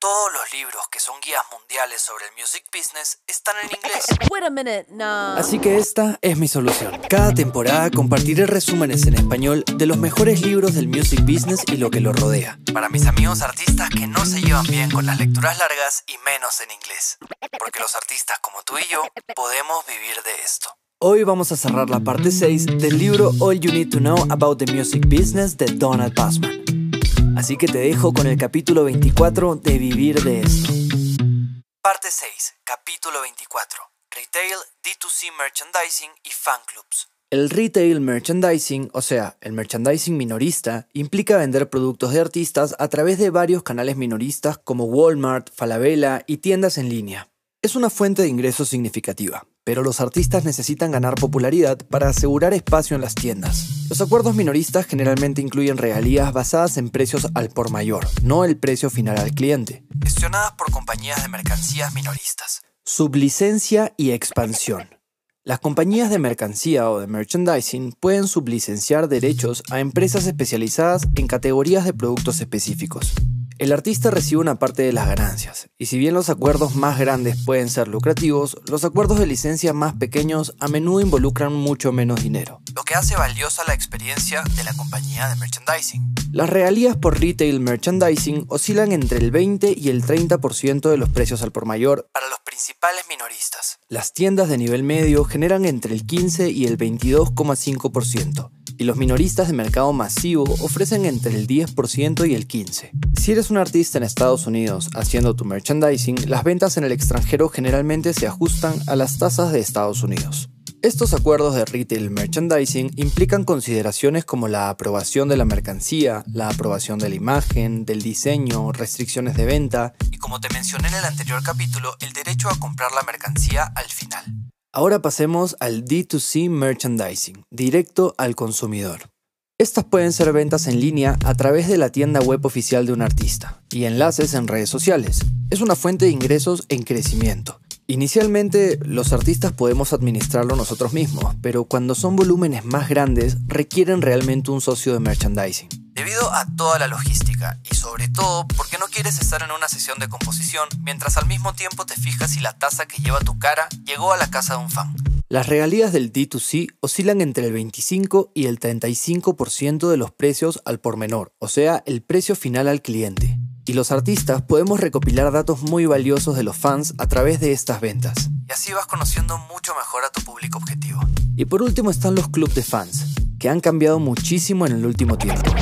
Todos los libros que son guías mundiales sobre el music business están en inglés. Wait a minute, no. Así que esta es mi solución. Cada temporada compartiré resúmenes en español de los mejores libros del music business y lo que lo rodea. Para mis amigos artistas que no se llevan bien con las lecturas largas y menos en inglés. Porque los artistas como tú y yo podemos vivir de esto. Hoy vamos a cerrar la parte 6 del libro All You Need to Know About the Music Business de Donald Passman. Así que te dejo con el capítulo 24 de Vivir de esto. Parte 6, capítulo 24. Retail, D2C Merchandising y Fan Clubs. El retail merchandising, o sea, el merchandising minorista, implica vender productos de artistas a través de varios canales minoristas como Walmart, Falabella y tiendas en línea. Es una fuente de ingresos significativa, pero los artistas necesitan ganar popularidad para asegurar espacio en las tiendas. Los acuerdos minoristas generalmente incluyen regalías basadas en precios al por mayor, no el precio final al cliente, gestionadas por compañías de mercancías minoristas. Sublicencia y expansión. Las compañías de mercancía o de merchandising pueden sublicenciar derechos a empresas especializadas en categorías de productos específicos. El artista recibe una parte de las ganancias, y si bien los acuerdos más grandes pueden ser lucrativos, los acuerdos de licencia más pequeños a menudo involucran mucho menos dinero, lo que hace valiosa la experiencia de la compañía de merchandising. Las regalías por retail merchandising oscilan entre el 20 y el 30% de los precios al por mayor para los principales minoristas. Las tiendas de nivel medio generan entre el 15 y el 22,5%, y los minoristas de mercado masivo ofrecen entre el 10% y el 15%. Si eres un artista en Estados Unidos haciendo tu merchandising, las ventas en el extranjero generalmente se ajustan a las tasas de Estados Unidos. Estos acuerdos de retail merchandising implican consideraciones como la aprobación de la mercancía, la aprobación de la imagen, del diseño, restricciones de venta y como te mencioné en el anterior capítulo, el derecho a comprar la mercancía al final. Ahora pasemos al D2C merchandising, directo al consumidor. Estas pueden ser ventas en línea a través de la tienda web oficial de un artista y enlaces en redes sociales. Es una fuente de ingresos en crecimiento. Inicialmente, los artistas podemos administrarlo nosotros mismos, pero cuando son volúmenes más grandes, requieren realmente un socio de merchandising. Debido a toda la logística y sobre todo porque no quieres estar en una sesión de composición mientras al mismo tiempo te fijas si la taza que lleva tu cara llegó a la casa de un fan. Las regalías del D2C oscilan entre el 25 y el 35% de los precios al por menor, o sea, el precio final al cliente y los artistas podemos recopilar datos muy valiosos de los fans a través de estas ventas. Y así vas conociendo mucho mejor a tu público objetivo. Y por último están los clubs de fans, que han cambiado muchísimo en el último tiempo.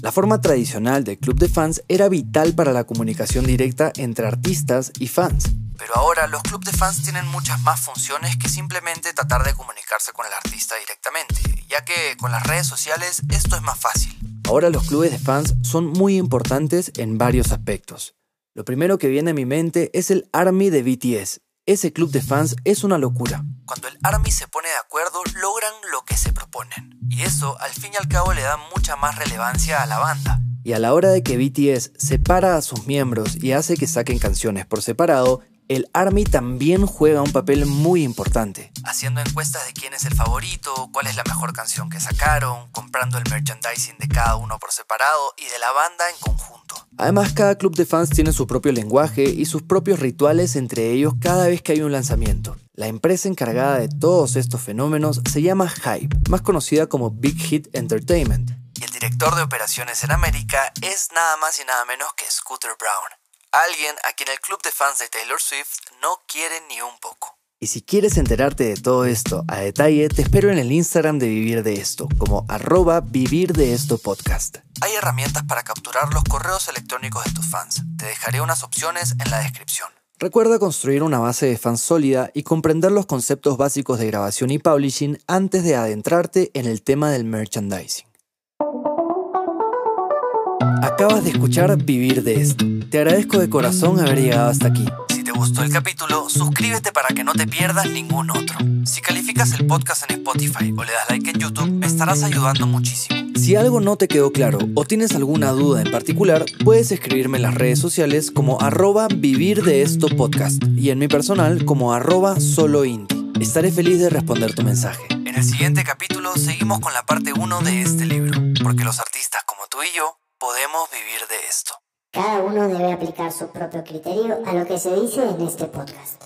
La forma tradicional del club de fans era vital para la comunicación directa entre artistas y fans. Pero ahora los clubes de fans tienen muchas más funciones que simplemente tratar de comunicarse con el artista directamente, ya que con las redes sociales esto es más fácil. Ahora los clubes de fans son muy importantes en varios aspectos. Lo primero que viene a mi mente es el ARMY de BTS. Ese club de fans es una locura. Cuando el ARMY se pone de acuerdo, logran lo que se proponen. Y eso, al fin y al cabo, le da mucha más relevancia a la banda. Y a la hora de que BTS separa a sus miembros y hace que saquen canciones por separado, el ARMY también juega un papel muy importante, haciendo encuestas de quién es el favorito, cuál es la mejor canción que sacaron, comprando el merchandising de cada uno por separado y de la banda en conjunto. Además, cada club de fans tiene su propio lenguaje y sus propios rituales entre ellos cada vez que hay un lanzamiento. La empresa encargada de todos estos fenómenos se llama Hype, más conocida como Big Hit Entertainment. Y el director de operaciones en América es nada más y nada menos que Scooter Brown Alguien a quien el club de fans de Taylor Swift no quiere ni un poco. Y si quieres enterarte de todo esto a detalle, te espero en el Instagram de Vivir de Esto, como arroba Vivir de Esto Podcast. Hay herramientas para capturar los correos electrónicos de tus fans. Te dejaré unas opciones en la descripción. Recuerda construir una base de fans sólida y comprender los conceptos básicos de grabación y publishing antes de adentrarte en el tema del merchandising. Acabas de escuchar Vivir de esto. Te agradezco de corazón haber llegado hasta aquí. Si te gustó el capítulo, suscríbete para que no te pierdas ningún otro. Si calificas el podcast en Spotify o le das like en YouTube, me estarás ayudando muchísimo. Si algo no te quedó claro o tienes alguna duda en particular, puedes escribirme en las redes sociales como arroba vivir de esto podcast y en mi personal como arroba solo Estaré feliz de responder tu mensaje. En el siguiente capítulo seguimos con la parte 1 de este libro, porque los artistas como tú y yo podemos vivir de esto. Cada uno debe aplicar su propio criterio a lo que se dice en este podcast.